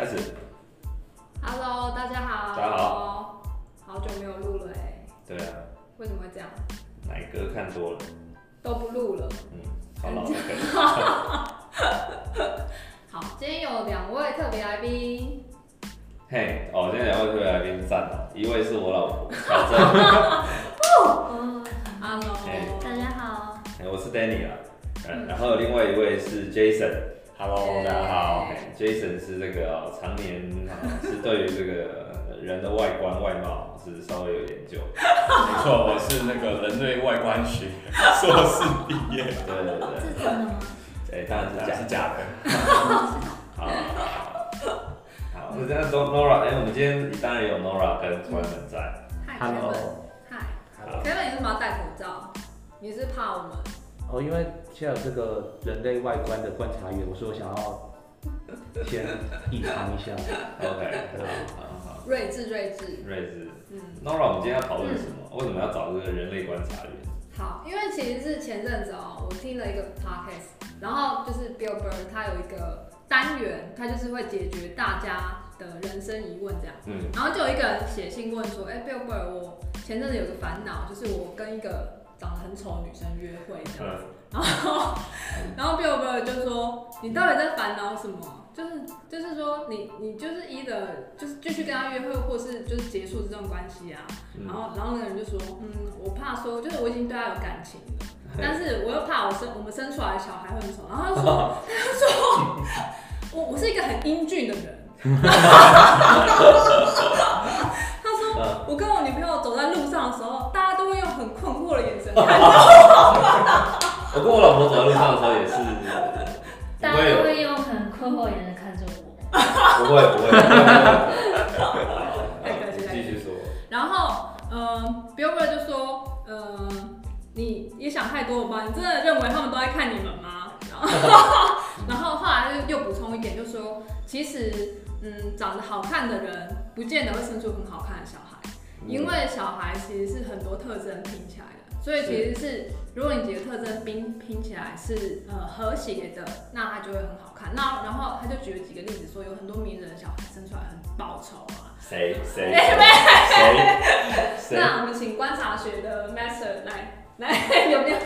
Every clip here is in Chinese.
开始。Hello，大家好。大家好。好久没有录了哎，对啊，为什么会这样？奶哥看多了，都不录了。嗯，好老的梗。好，今天有两位特别来宾。嘿，哦，今天两位特别来宾赞了，一位是我老婆小珍，哦，Hello，哎大家好，哎我是 Danny 啦，嗯，然后另外一位是 Jason。Hello，大家好。哎 Jason 是这个哦常年啊是对于这个人的外观外貌是稍微有研究，没错，我是那个人类外观学硕士毕业，对对对，是真的吗？哎，当然是假是假的。好，好，那这样 Nora，哎，我们今天当然有 Nora 跟 Clement 在，嗨 Hello 嗨 Hello，Kevin，你为什么要戴口罩？你是怕我们？哦，因为现在有这个人类外观的观察员，我说我想要 先隐藏一下。OK，好好，睿智，睿智。睿智嗯，，Nora，我们今天要讨论什么？为什么要找这个人类观察员？好，因为其实是前阵子哦，我听了一个 podcast，然后就是 Bill Burr 他有一个单元，他就是会解决大家的人生疑问这样。嗯，然后就有一个人写信问说：“哎、b i l l Burr，我前阵子有个烦恼，就是我跟一个长得很丑的女生约会这样。嗯，然后，然后 Bill Burr 就说：“你到底在烦恼什么？就是就是说你你就是一的，就是继续跟他约会，或是就是结束这段关系啊。嗯然后然后那个人就说：嗯，我怕说，就是我已经对他有感情了，但是我又怕我生我们生出来的小孩会很丑。然后他就说，他就说，我我是一个很英俊的人。”他说：“我跟我女朋友走在路上的时候，大家都会用很困惑的眼神看着我。我老婆走在路上的时候也是，大家都会用很困惑的眼神看着我。不会不会，然后，嗯、b i l l b u r 就说，嗯、你也想太多了吧？你真的认为他们都在看你们吗？然后，然后后来又又补充一点，就说，其实，嗯，长得好看的人，不见得会生出很好看的小孩。因为小孩其实是很多特征拼起来的，所以其实是如果你几个特征拼拼起来是呃和谐的，那它就会很好看。那然后他就举了几个例子，说有很多名人的小孩生出来很报仇啊。谁谁谁谁，那我们请观察学的 master 来来，有没有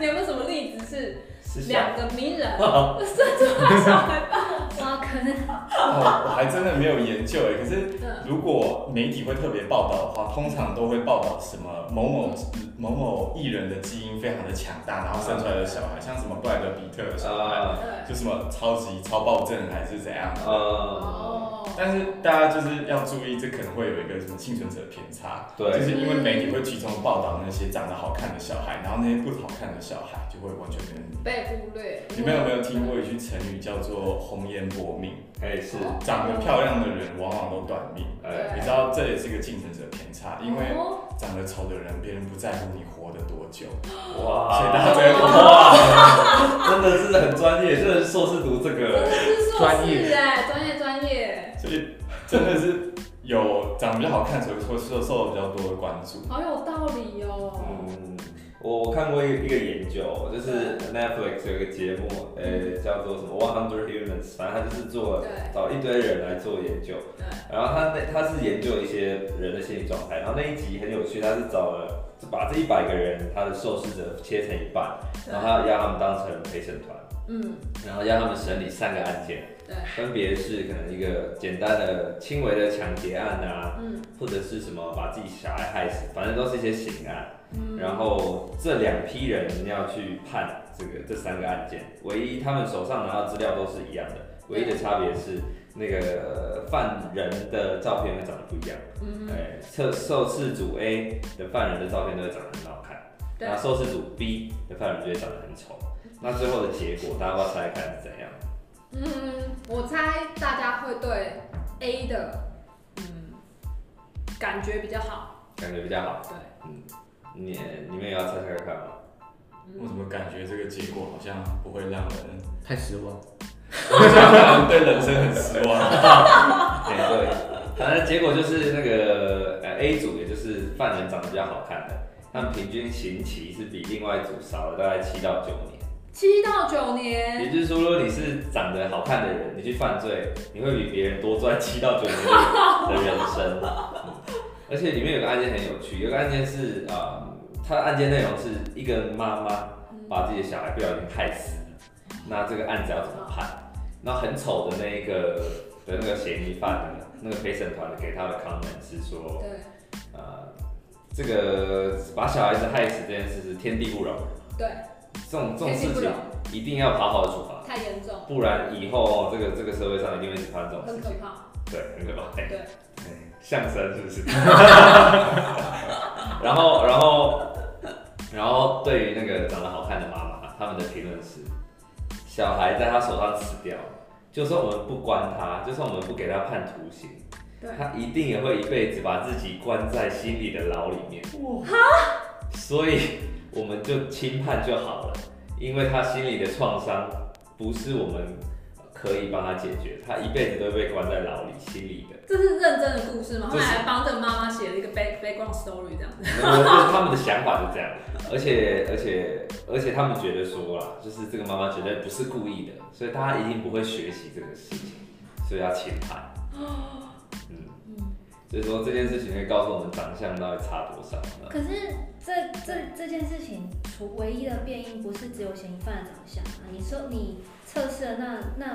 你有没有什么例子是两个名人 生出来小孩报仇？哇，可能哦，我还真的没有研究哎。可是嗯如果媒体会特别报道的话，通常都会报道什么某某某某艺人的基因非常的强大，然后生出来的小孩，像什么布莱德比特的小孩，就什么超级超暴症还是怎样。呃，哦，但是大家就是要注意，这可能会有一个什么幸存者偏差，对就是因为媒体会集中报道那些长得好看的小孩，然后那些不好看的小孩就会完全被人理。被忽略。你们有没有听过一句成语叫做“红颜薄命哎是，”？长得漂亮的人往往都短命。哎你知道这也是个竞争者偏差，因为哦。长得丑的人，别人不在乎你活得多久，哇，所以大家哇，真的是很专业，这是硕士读这真个，专业士哎，专业。专业，所以真的是有长得比较好看，所以会受受到比较多的关注。好有道理哦。嗯，我我看过一个一个研究，就是 Netflix 有一个节目，呃，叫做什么 One Hundred Humans，反正他就是做找一堆人来做研究，对，然后他那他是研究一些人的心理状态，然后那一集很有趣，他是找了把这一百个人他的受试者切成一半，然后他要他们当成陪审团，嗯，然后要他们审理三个案件，对，分别是可能一个简单的轻微的抢劫案啊，嗯或者是什么把自己小孩害死，反正都是一些刑案。嗯，然后这两批人要去判这个这三个案件，唯一他们手上拿到资料都是一样的，唯一的差别是那个呃犯人的照片会长得不一样。嗯，哎，测受试组 A 的犯人的照片都会长得很好看，对然后受试组 B 的犯人就会长得很丑。那最后的结果，大家要猜看是怎样？嗯，我猜大家会对 A 的嗯感觉比较好，感觉比较好。对，嗯，你你们也要猜猜看吗？我怎么感觉这个结果好像不会让人，太失望。对人生很失望。哎、对，反正结果就是那个呃 A 组，也就是犯人长得比较好看的，他们平均刑期是比另外一组少了大概七到九年。七到九年也，就是说，如果你是长得好看的人，你去犯罪，你会比别人多赚七到九年的的人生。而且里面有个案件很有趣，有个案件是啊、呃，它的案件内容是一个妈妈把自己的小孩不小心害死了，那这个案子要怎么判？那很丑的那一个的那个嫌疑犯呢，那个陪审团给他的 comment 是说，对呃，这个把小孩子害死这件事是天地不容，对，这种这种事情一定要好好的处罚。太严重，不然以后哦，这个这个社会上一定会发生这种事情。很可怕。对，很可怕。对，对，相声是不是？然后，然后，然后对于那个长得好看的妈妈，他们的评论是：小孩在他手上死掉，就算我们不关他，就算我们不给他判徒刑，他一定也会一辈子把自己关在心里的牢里面。所以我们就轻判就好了，因为他心里的创伤不是我们可以帮他解决，他一辈子都被关在牢里，心里的。这是认真的故事吗？后来还帮这个妈妈写了一个 back background story 这样子。就是他们的想法是这样，而且而且而且他们觉得说啦，就是这个妈妈绝对不是故意的，所以大家一定不会学习这个事情，所以要轻判。嗯，所以说这件事情会告诉我们长相到底差多少。可是这这这件事情，除唯一的变因不是只有嫌疑犯的长相啊，你说你测试的那那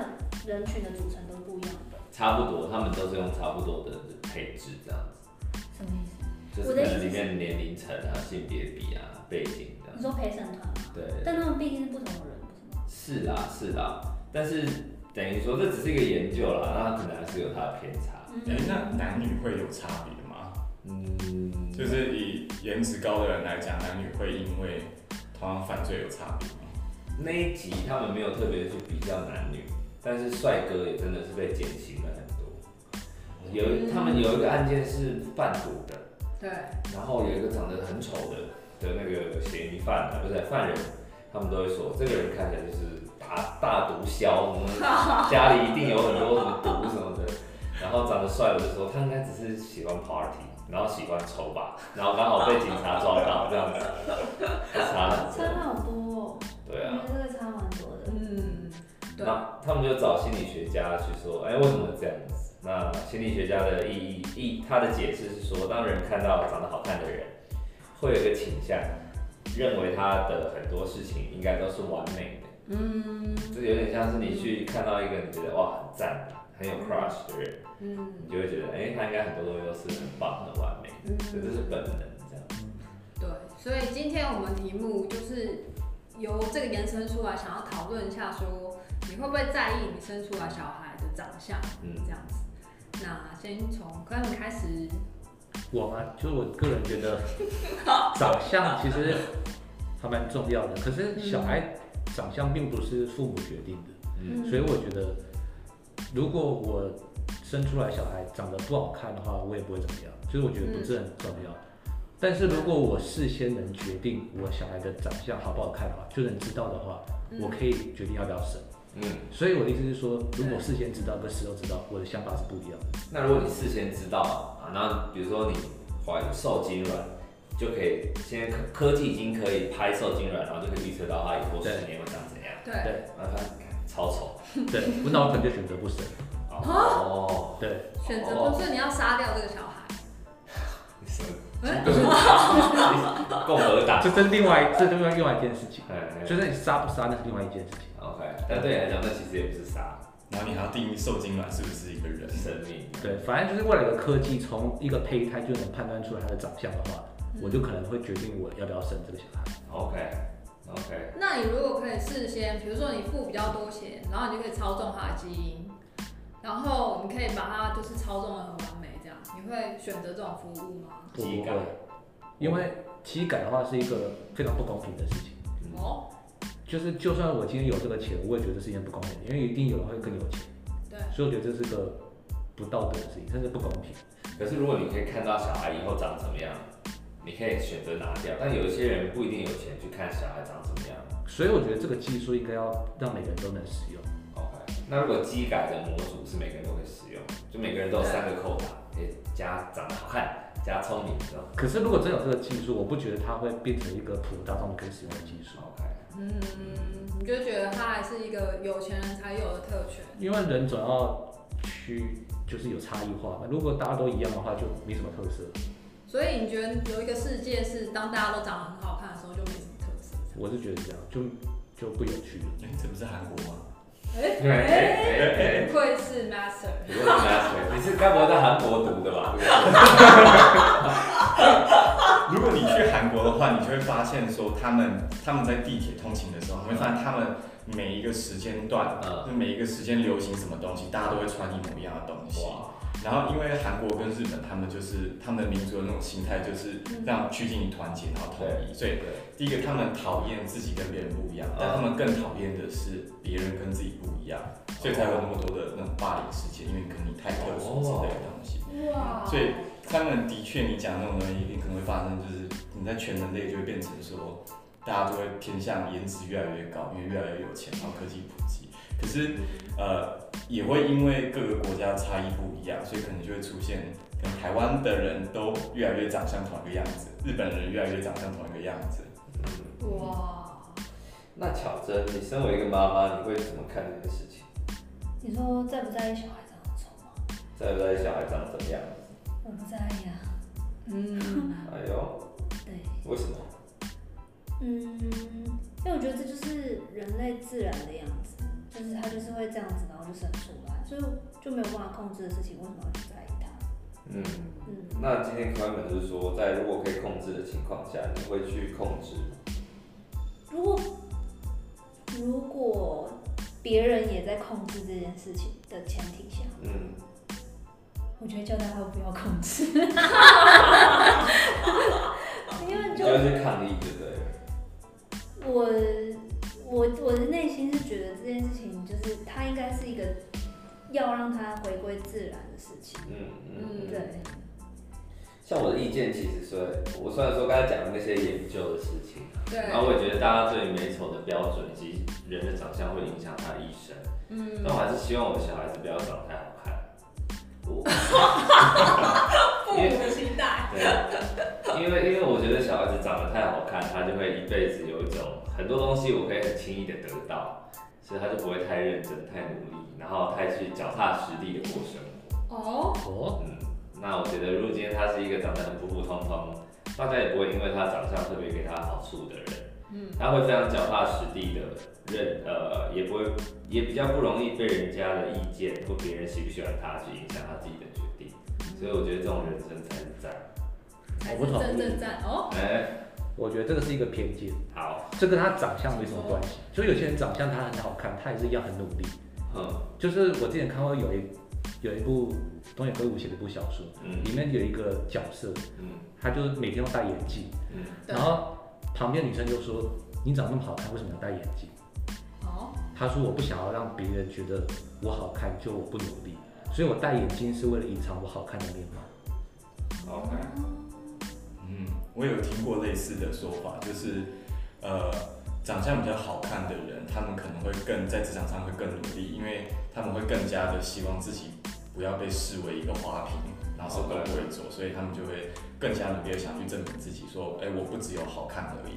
人群的组成都不一样的，差不多，他们都是用差不多的配置这样子，什么意思？就是可能里面年龄层啊、性别比啊、背景这样你。说陪审团吗？对，但他们毕竟是不同的人，不是吗？是啦是啦，但是等于说这只是一个研究啦，那可能还是有它的偏差。哎、那男女会有差别吗？嗯，就是以颜值高的人来讲，男女会因为同样犯罪有差别吗？那一集他们没有特别去比较男女，但是帅哥也真的是被减刑了很多。有一他们有一个案件是贩毒的，对，然后有一个长得很丑的的那个嫌疑犯啊，不是犯人，他们都会说这个人看起来就是大大毒枭，什么 家里一定有很多什么毒什么的。然后长得帅的就说他应该只是喜欢 party，然后喜欢抽吧，然后刚好被警察抓到这样子，差很多。差好多哦，对啊。我觉得这个差蛮多的。嗯，对，那他们就找心理学家去说，哎、为什么这样子？那心理学家的意义意他的解释是说，当人看到长得好看的人，会有一个倾向，认为他的很多事情应该都是完美的。嗯这有点像是你去看到一个你觉得哇很赞、很有 crush 的人，嗯你就会觉得，哎、他应该很多东西都是很棒、很完美的，所以这是本能这样。对，所以今天我们题目就是由这个延伸出来，想要讨论一下说，你会不会在意你生出来小孩的长相嗯。这样子？那先从可能开始，我嘛，就是我个人觉得 长相其实还蛮重要的，可是小孩长相并不是父母决定的，嗯。所以我觉得如果我生出来小孩长得不好看的话，我也不会怎么样，就是我觉得不是很重要。但是如果我事先能决定我小孩的长相好不好看的话，就能知道的话，我可以决定要不要生。嗯，所以我的意思是说，如果事先知道跟事后知道，我的想法是不一样的。那如果你事先知道啊，那比如说你怀受精卵，就可以现在科科技已经可以拍受精卵，然后就可以预测到它以后十年会长怎样。对，对然后它超丑。对，我那我可能就选择不生。哦，对，选择不是你要杀掉这个小孩，你什么？哎共和党。这是另外这是另外另外一件事情，哎就是你杀不杀那是另外一件事情。但对你来讲，那其实也不是杀然后你还要定义受精卵是不是一个人？生命。对，反正就是未来的科技从一个胚胎就能判断出来它的长相的话，我就可能会决定我要不要生这个小孩。OK OK，那你如果可以事先，比如说你付比较多钱，然后你就可以操纵他的基因，然后你可以把它就是操纵的很完美，这样你会选择这种服务吗？我不会，因为体改的话是一个非常不公平的事情。哦，就是就算我今天有这个钱，我也觉得是一件不公平的，因为一定有人会更有钱，对，所以我觉得这是个不道德的事情，甚至不公平。可是如果你可以看到小孩以后长怎么样，你可以选择拿掉。但有一些人不一定有钱去看小孩长怎么样。所以我觉得这个技术应该要让每个人都能使用。OK，那如果机改的模组是每个人都会使用，就每个人都有三个扣打，可以加长得好看，加聪明。可是如果真有这个技术，我不觉得它会变成一个普罗大众可以使用的技术。OK，嗯，你就觉得他还是一个有钱人才有的特权。因为人总要去就是有差异化嘛，如果大家都一样的话，就没什么特色。所以你觉得有一个世界是当大家都长得很好看的时候，就没什么特色。我是觉得这样就就不有趣了。哎，这不是韩国吗？哎对哎哎哎，不愧是 master。你问 master，你是该不会在韩国读的吧？如果你去韩国的话，你就会发现说他们他们在地铁通勤的时候，你会发现他们每一个时间段，嗯就每一个时间流行什么东西，大家都会穿一模一样的东西。哇，然后因为韩国跟日本，他们就是他们的民族的那种心态，就是让趋近于团结，然后统一。所以对，第一个，他们讨厌自己跟别人不一样，但他们更讨厌的是别人跟自己不一样，所以才有那么多的那种霸凌事件，因为可能你太特殊之类的东西。哇所以他们的确，你讲那种东西，可能会发生，就是你在全人类就会变成说，大家都会偏向颜值越来越高，因为越来越有钱，然后科技普及。可是，呃，也会因为各个国家差异不一样，所以可能就会出现，可能台湾的人都越来越长相同一个样子，日本人越来越长相同一个样子。哇，那巧珍，你身为一个妈妈，你会怎么看这件事情？你说在不在意小孩长得丑吗？在不在意小孩长得怎么样？我不在意啊。嗯，哎呦，对，为什么？嗯，因为我觉得这就是人类自然的样子，就是它就是会这样子，然后就生出来，所以就没有办法控制的事情，为什么要去在意它？嗯，嗯，那今天 Clement 就是说，在如果可以控制的情况下，你会去控制吗？如果如果别人也在控制这件事情的前提下，嗯，我觉得叫大家不要控制，因为就你就会去抗议，对不对？我我我的内心是觉得这件事情就是它应该是一个要让它回归自然的事情，嗯嗯嗯。对，像我的意见，其实是我虽然说刚才讲的那些研究的事情，对，然后我也觉得大家对美丑的标准以及人的长相会影响他的一生，嗯但我还是希望我的小孩子不要长得太好看。我 父母的期待。对，因为因为我觉得小孩子长得太好看，他就会一辈子有一种很多东西我可以很轻易的得到，所以他就不会太认真、太努力，然后太去脚踏实地的过生活。哦，哦，嗯，那我觉得如果今天他是一个长得很普普通通，大家也不会因为他长相特别给他好处的人，嗯，他会非常脚踏实地的认，呃，也不会，也比较不容易被人家的意见或别人喜不喜欢他去影响他自己的决定，所以我觉得这种人生才是赞。才是真正赞哦。哎、我觉得这个是一个偏见，好，这跟他长相没什么关系。所以有些人长相他很好看，他也是一样很努力。嗯就是我之前看过有一有一部东野圭吾写的一部小说，嗯里面有一个角色，嗯他就是每天都戴眼镜，嗯，然后旁边女生就说：“你长那么好看，为什么要戴眼镜哦，？”他说：“我不想要让别人觉得我好看，就我不努力，所以我戴眼镜是为了隐藏我好看的面貌。OK，嗯，我有听过类似的说法，就是呃，长相比较好看的人，他们可能会更在职场上会更努力，因为他们会更加的希望自己不要被视为一个花瓶，然后什么都不会做，所以他们就会更加努力的想去证明自己，说，哎、我不只有好看而已。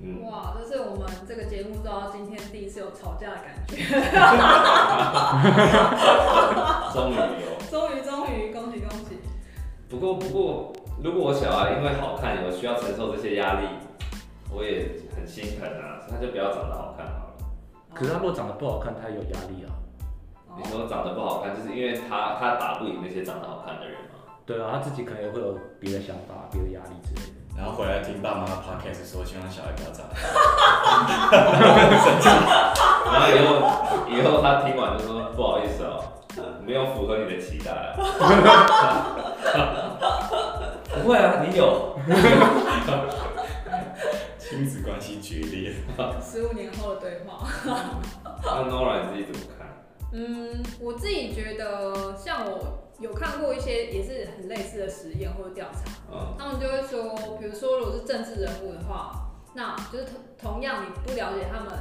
嗯，哇，这是我们这个节目做到今天第一次有吵架的感觉。终于有。终于终于，恭喜恭喜！不过不过，如果我小孩因为好看有需要承受这些压力，我也很心疼啊，他就不要长得好看好了。可是他如果长得不好看，他有压力啊。哦你说长得不好看，就是因为他他打不赢那些长得好看的人嘛。对啊，他自己可能也会有别的想法、别的压力之类的。然后回来听爸妈 podcast 说，希望小孩不要长大。然后以后以后他听完就说不好意思哦，没有符合你的期待啊。不会啊，你有。亲子关系决裂。十五年后的对话。那 Nora 你自己怎么看？嗯，我自己觉得，像我有看过一些也是很类似的实验或者调查，嗯他们就会说，比如说如果是政治人物的话，那就是同同样你不了解他们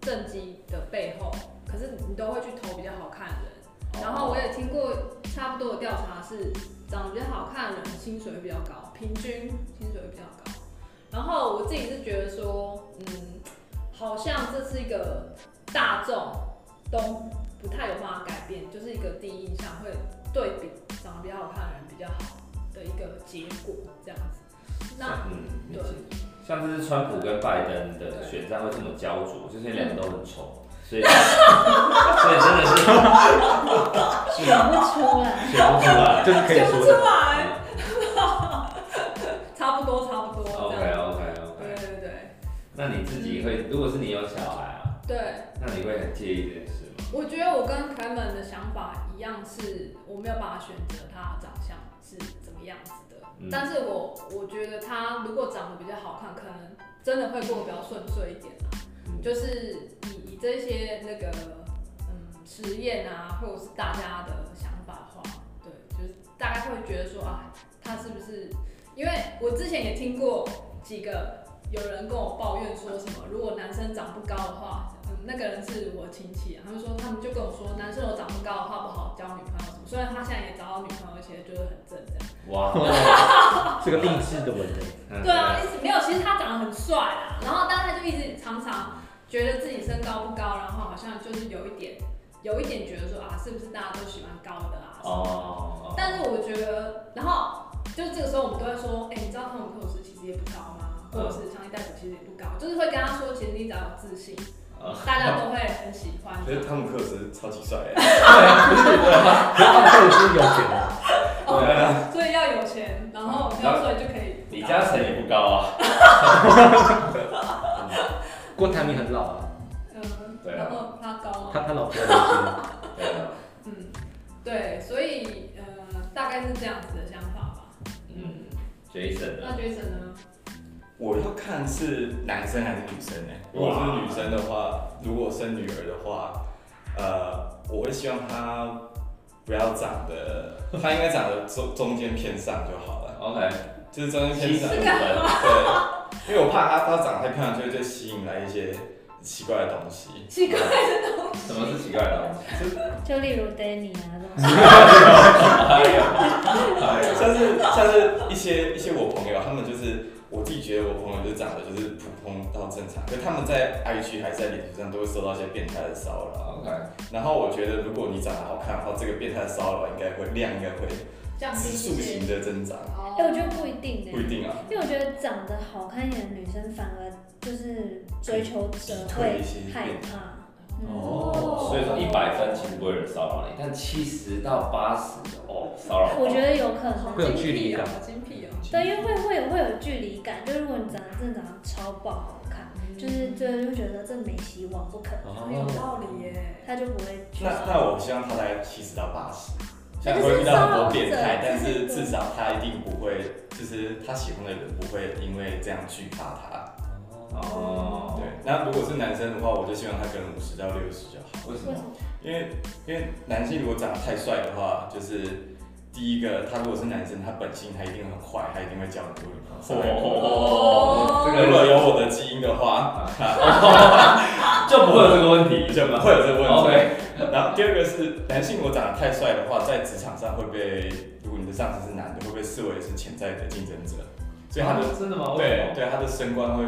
政绩的背后，可是你都会去投比较好看的人。然后我也听过差不多的调查是，长得比较好看的人薪水会比较高，平均薪水会比较高。然后我自己是觉得说，嗯，好像这是一个大众都不太有办法改变，就是一个第一印象会对比长得比较好看的人比较好的一个结果，这样子。那嗯，理对解。像这次川普跟拜登的选战会这么焦灼，就是因为两个都很丑，所以 所以真的是选不出来。选不出来。这是可以选不出说的。来，差不多差不多 OK OK OK。对对那你自己会，如果是你有小孩啊，对。那你会很介意这件事吗？我觉得我跟凯门的想法一样，是我没有办法选择他长相是怎么样子的。嗯但是我我觉得他如果长得比较好看，可能真的会过得比较顺遂一点啦。嗯就是以以这些那个嗯实验啊，或者是大家的想法的话，对，就是大概会觉得说啊，他是不是？因为我之前也听过几个有人跟我抱怨说什么，如果男生长不高的话，嗯，那个人是我亲戚啊，他们说就跟我说，男生如果长不高的话不好交女朋友什么。虽然他现在也找到女朋友，而且就是很正这样。哇，这个励志的文人。嗯对啊，一直没有，其实他长得很帅啊，然后但他就一直常常觉得自己身高不高，然后好像就是有一点有一点觉得说啊，是不是大家都喜欢高的啊？哦，但是我觉得，然后就是这个时候我们都会说，哎、你知道汤姆克鲁斯其实也不高吗？或者是强尼戴普其实也不高，就是会跟他说，其实你只要有自信，哦大家都会很喜欢。觉得汤姆克鲁斯超级帅 哎，对啊，不是，可是他们克鲁斯有钱对啊，所以要有钱，然后要帅就可以。李嘉诚也不高啊。郭台铭很老啊，嗯，对啊然后他高吗？他他老婆。对啊，嗯，对，所以呃，大概是这样子的想法吧。嗯，Jason 那？Jason 呢？我要看是男生还是女生呢。如果是女生的话，如果生女儿的话，呃，我会希望她不要长得，她应该长得中中间偏上就好了，OK，就是中间偏上。对，因为我怕她她长得太漂亮，就会就吸引来一些奇怪的东西。奇怪的东西。什么是奇怪的东西？就例如 Danny 啊这种，哎呀，哎呀，像是像是一些一些我朋友，他们就觉得我朋友就长得就是普通到正常，可他们在 IG 还是在脸书上都会受到一些变态的骚扰。OK，然后我觉得如果你长得好看的话，这个变态的骚扰应该会量应该会这样指数型的增长，哦哎，我觉得不一定呢不。一定啊。因为我觉得长得好看一点的女生，反而就是追求者会害怕。哦，所以说一百分其实不会有人骚扰你，但七十到八十哦，骚扰。我觉得有可能，会有距离感精辟哦。对，因为会会有会有距离感，就是如果你长得真的长得超爆好看，就是对，就觉得这没希望，不可能，很有道理耶。他就不会去。那那我希望他在七十到八十，虽然会遇到很多变态，但是至少他一定不会，就是他喜欢的人不会因为这样惧怕他。哦，对，那如果是男生的话，我就希望他可能五十到六十就好。为什么？因为因为男性如果长得太帅的话，就是第一个，他如果是男生，他本性他一定很坏，他一定会交很多女朋友。哦，这如果有我的基因的话，就不会有这个问题，就会有这个问题。然后第二个是男性，如果长得太帅的话，在职场上会被，如果你的上司是男的，会被视为是潜在的竞争者，所以他的、真的吗？对对他的升官会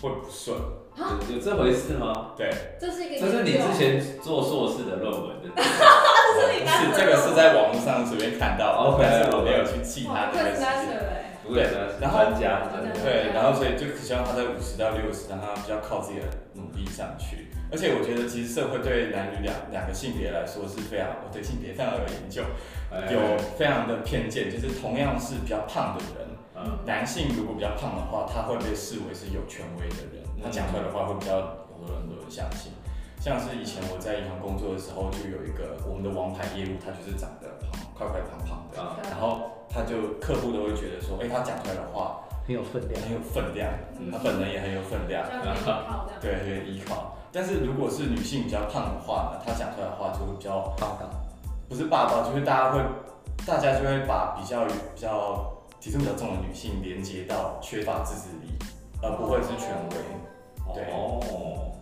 会不顺。有有这回事吗？对，这是一个这是你之前做硕士的论文 的。不是这个是在网络上随便看到的 OK，但是我没有去记他哇，会那个时 s 间。哎，不对，然后专家，对，然后所以就希望他在五十到六十，让他比较靠自己的努力上去。而且我觉得，其实社会对男女两两个性别来说是非常，我对性别非常有研究，哎有非常的偏见，就是同样是比较胖的人，嗯男性如果比较胖的话，他会被视为是有权威的人，他讲出来的话会比较有很多人都相信。像是以前我在银行工作的时候，就有一个我们的王牌业务，他就是长得胖，快快胖胖的，啊，然后他就客户都会觉得说，哎、他讲出来的话很有分量。很有分量，嗯他本人也很有分量。对，很有依靠。但是如果是女性比较胖的话呢，她讲出来的话就会比较霸道，不是霸道，就是大家会，大家就会把比较比较体重比较重的女性连接到缺乏自制力，而不会是权威。对哦，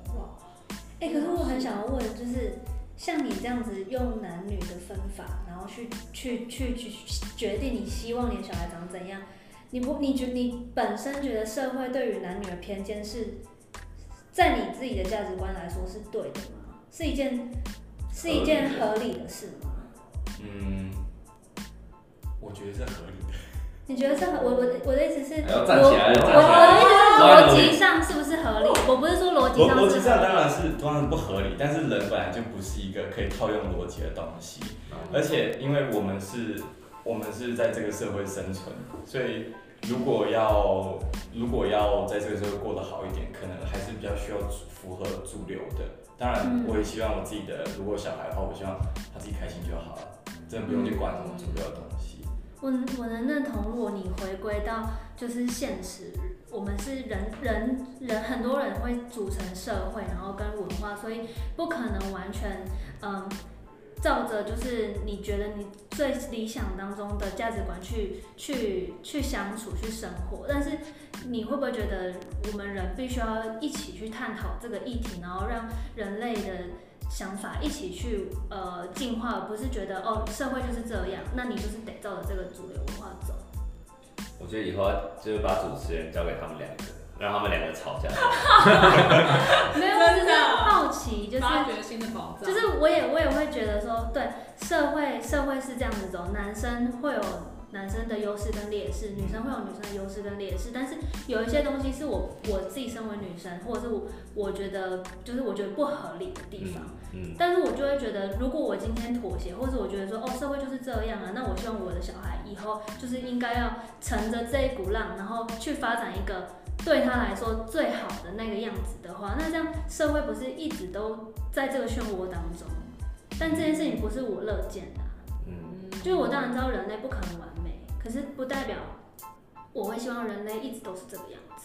哎、可是我很想要问，就是像你这样子用男女的分法，然后去去去去决定你希望你的小孩长怎样，你不你觉你本身觉得社会对于男女的偏见是在你自己的价值观来说是对的吗？是一件是一件合理的事吗？嗯，我觉得是合理的。你觉得是合？我我的我的意思是，还要我站起来，要我我站起来。的意思是逻辑上是不是合理？我不是说逻辑上是逻辑上当然是当然不合理，但是人本来就不是一个可以套用逻辑的东西，而且因为我们是，我们是在这个社会生存，所以如果要如果要在这个社会过得好一点，可能还是比较需要符合主流的。当然，嗯我也希望我自己的如果小孩的话，我希望他自己开心就好了，真的不用去管什么主流的东西。我我能认同，如果你回归到就是现实，我们是人人人很多人会组成社会，然后跟文化，所以不可能完全嗯照着就是你觉得你最理想当中的价值观去去去相处去生活，但是你会不会觉得我们人必须要一起去探讨这个议题，然后让人类的想法一起去呃进化，而不是觉得哦社会就是这样，那你就是得照着这个主流文化走。我觉得以后就是把主持人交给他们两个，让他们两个吵架。没有，我只是好奇，就是发掘新的宝藏。就是我也我也会觉得说，对社会社会是这样子走，男生会有男生的优势跟劣势，女生会有女生的优势跟劣势，但是有一些东西是我我自己身为女生，或者是我我觉得就是我觉得不合理的地方。嗯，但是我就会觉得，如果我今天妥协，或者我觉得说，哦，社会就是这样啊，那我希望我的小孩以后就是应该要乘着这一股浪，然后去发展一个对他来说最好的那个样子的话，那这样社会不是一直都在这个漩涡当中？但这件事情不是我乐见的啊、嗯，就是我当然知道人类不可能完美，可是不代表我会希望人类一直都是这个样子。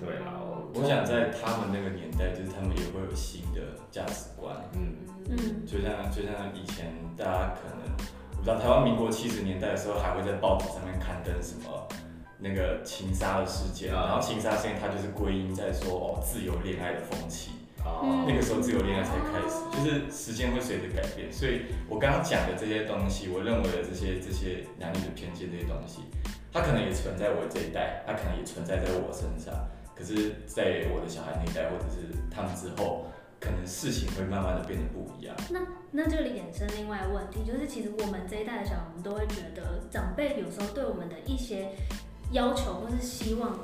对啊，我我想在他们那个年代，就是他们也会有新的价值观。嗯，嗯，就像就像以前大家可能，我不知道台湾民国七十年代的时候，还会在报纸上面刊登什么那个情杀的事件，啊然后情杀事件它就是归因在说哦自由恋爱的风气，哦，那个时候自由恋爱才开始，就是时间会随着改变，所以我刚刚讲的这些东西，我认为的这些这些男女的偏见这些东西，它可能也存在我这一代，它可能也存在在我身上，可是在我的小孩那一代或者是他们之后，可能事情会慢慢的变得不一样。那这里衍生另外一个问题，就是其实我们这一代的小孩，我们都会觉得长辈有时候对我们的一些要求或是希望，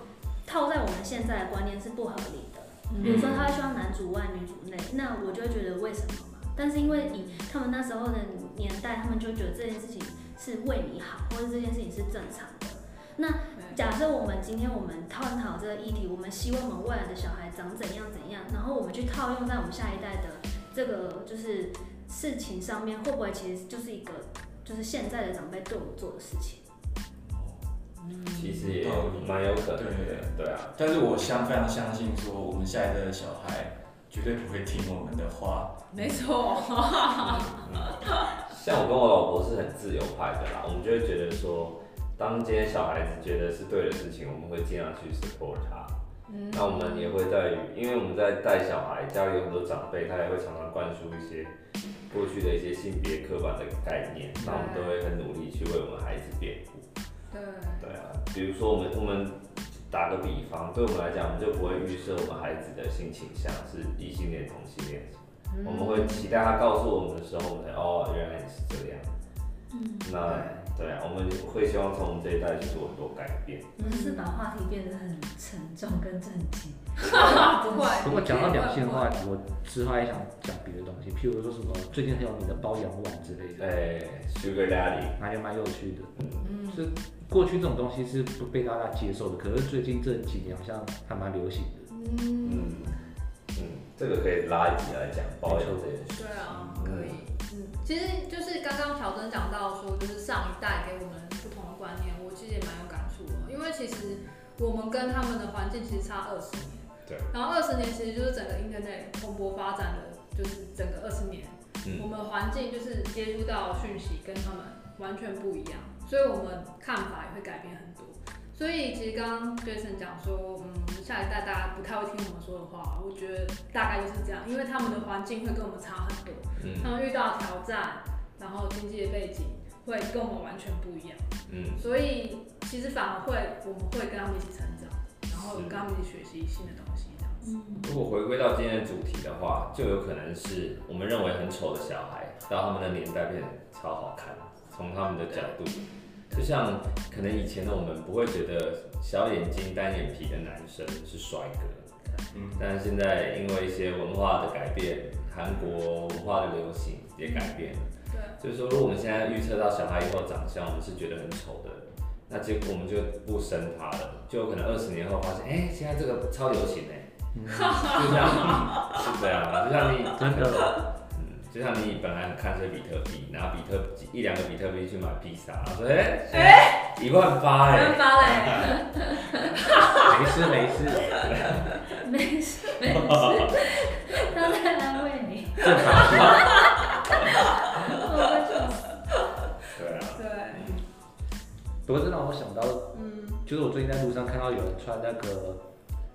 套在我们现在的观念是不合理的。比如说，他会希望男主外女主内，那我就会觉得为什么嘛？但是因为以他们那时候的年代，他们就觉得这件事情是为你好，或者这件事情是正常的。那假设我们今天我们探讨这个议题，我们希望我们未来的小孩长怎样怎样，然后我们去套用在我们下一代的这个就是事情上面，会不会其实就是一个就是现在的长辈对我们做的事情？其实也蛮有可能的，对啊，但是我相非常相信说，我们下一代的小孩绝对不会听我们的话。没错，像我跟我老婆是很自由派的啦，我们就会觉得说，当今天小孩子觉得是对的事情，我们会尽量去 support 他。嗯那我们也会在于，因为我们在带小孩，家里有很多长辈，他也会常常灌输一些过去的一些性别刻板的概念，那我们都会很努力去为我们孩子辩护。对，对啊，比如说我们我们打个比方，对我们来讲，我们就不会预设我们孩子的性倾向是异性恋、同性恋什么，嗯我们会期待他告诉我们的时候，我们才哦，原来你是这样。嗯，那对啊，我们会希望从我们这一代去做很多改变。我们是把话题变得很沉重跟震惊。不会。不过讲到两性的话我之后还想讲别的东西，譬如说什么最近很有名的包养网之类的，哎，Sugar Daddy，还蛮有趣的。嗯，是过去这种东西是不被大家接受的，可是最近这几年好像还蛮流行的。嗯，嗯嗯，这个可以拉一集来讲包养这件事。对啊，可以。嗯，其实就是刚刚乔真讲到说，就是上一代给我们不同的观念，我其实也蛮有感触的，因为其实我们跟他们的环境其实差二十年。对。然后二十年其实就是整个 Internet 蓬勃发展的，就是整个二十年，我嗯们环境就是接触到讯息跟他们完全不一样，所以我们看法也会改变很多。所以其实刚刚 Jason 讲说，嗯，下一代大家不太会听我们说的话，我觉得大概就是这样，因为他们的环境会跟我们差很多，嗯他们遇到挑战，然后经济的背景会跟我们完全不一样，嗯所以其实反而会我们会跟他们一起成长，然后是跟他们学习新的东西，这样。子，如果回归到今天的主题的话，就有可能是我们认为很丑的小孩，到他们的年代变得超好看，从他们的角度，就像可能以前的我们不会觉得小眼睛单眼皮的男生是帅哥，嗯。但是现在因为一些文化的改变，韩国文化的流行也改变了。对，就是说，如果我们现在预测到小孩以后长相，我们是觉得很丑的，那结果我们就不生他了，就有可能二十年后发现，哎、现在这个超流行哎、就像是这样啊，就像你真的，嗯，就像你本来很看这比特币，拿比特币一两个比特币去买披萨，然后说，哎、哎，一万八没哎办，法嘞，没事没事，没事没事，他在安慰你。对啊，对，不过这让我想到，嗯，就是我最近在路上看到有人穿那个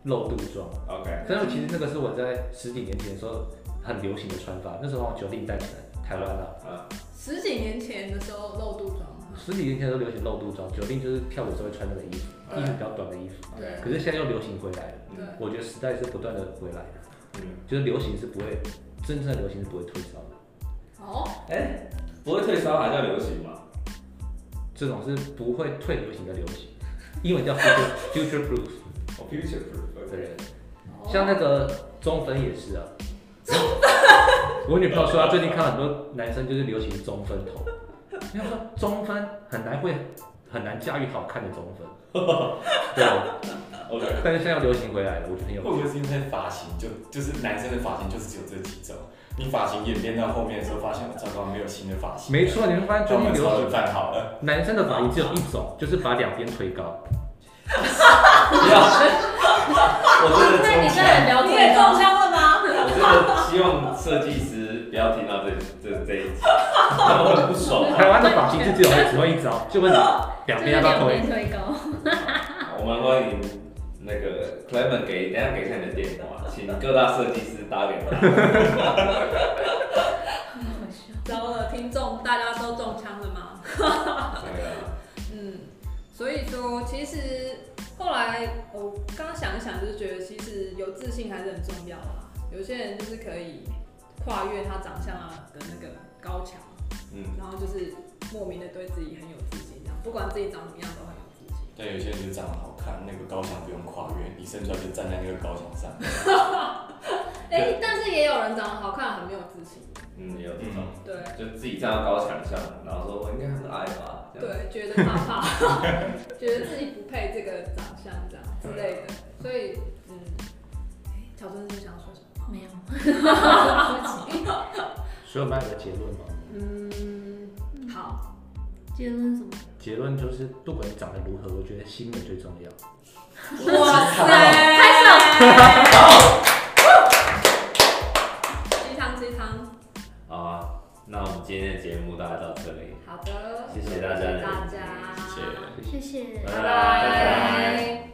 露肚装，OK，但是其实那个是我在十几年前的时候很流行的穿法，那时候九零带起来台湾啊，啊，十几年前的时候露肚装，十几年前都流行露肚装，九零就是跳舞时候会穿那个衣服，衣服比较短的衣服，对，可是现在又流行回来了。对，我觉得时代是不断的回来的，嗯，就是流行是不会，真正的流行是不会退烧的，哦，哎、不会退烧还叫流行吗？这种是不会退流行的流行，英文叫 future future proof。哦，future proof，对，哦像那个中分也是啊。我女朋友说她最近看很多男生就是流行中分头，她说中分很难会很难驾驭好看的中分。对，OK，但是现在要流行回来了，我觉得很有会不会是因为发型就就是男生的发型就是只有这几种？你发型演变到后面的时候，发现糟糕，没有新的发型。没错，你会发现最我们炒近流行的饭好了。男生的发型只有一种，就是把两边推高。不要，我真的那你中枪，现在聊你也中枪了吗？我真的希望设计师不要听到这这这一集，他们会很不爽。台湾的发型就只有只会一招，就问你两边要不要。推高。我们欢迎那个 Clement 给，等下给一下你的电话，请各大设计师打给他。糟了，听众大家都中枪了吗？对啊，嗯，所以说其实后来我刚刚想一想，就是觉得其实有自信还是很重要啦。有些人就是可以跨越他长相啊的那个高墙，嗯，然后就是莫名的对自己很有自信，这样不管自己长什么样都很有自信。对，有些人就长得好看，那个高墙不用跨越，你生出来就站在那个高墙上。哎、但是也有人长得好看，很没有自信。嗯，也有这种，对就自己站到高墙上，然后说我应该很矮吧，这样。对，觉得怕怕，觉得自己不配这个长相这样之类的，所以嗯，哎、乔真是想说什么？没有。所以我们要有个结论吗，嗯，好，结论什么？结论就是不管你长得如何，我觉得心美最重要。哇塞，拍手，鸡汤鸡汤，好啊，那我们今天的节目大概到这里，好的，谢谢大家谢谢大家，谢谢。谢谢。拜拜拜拜。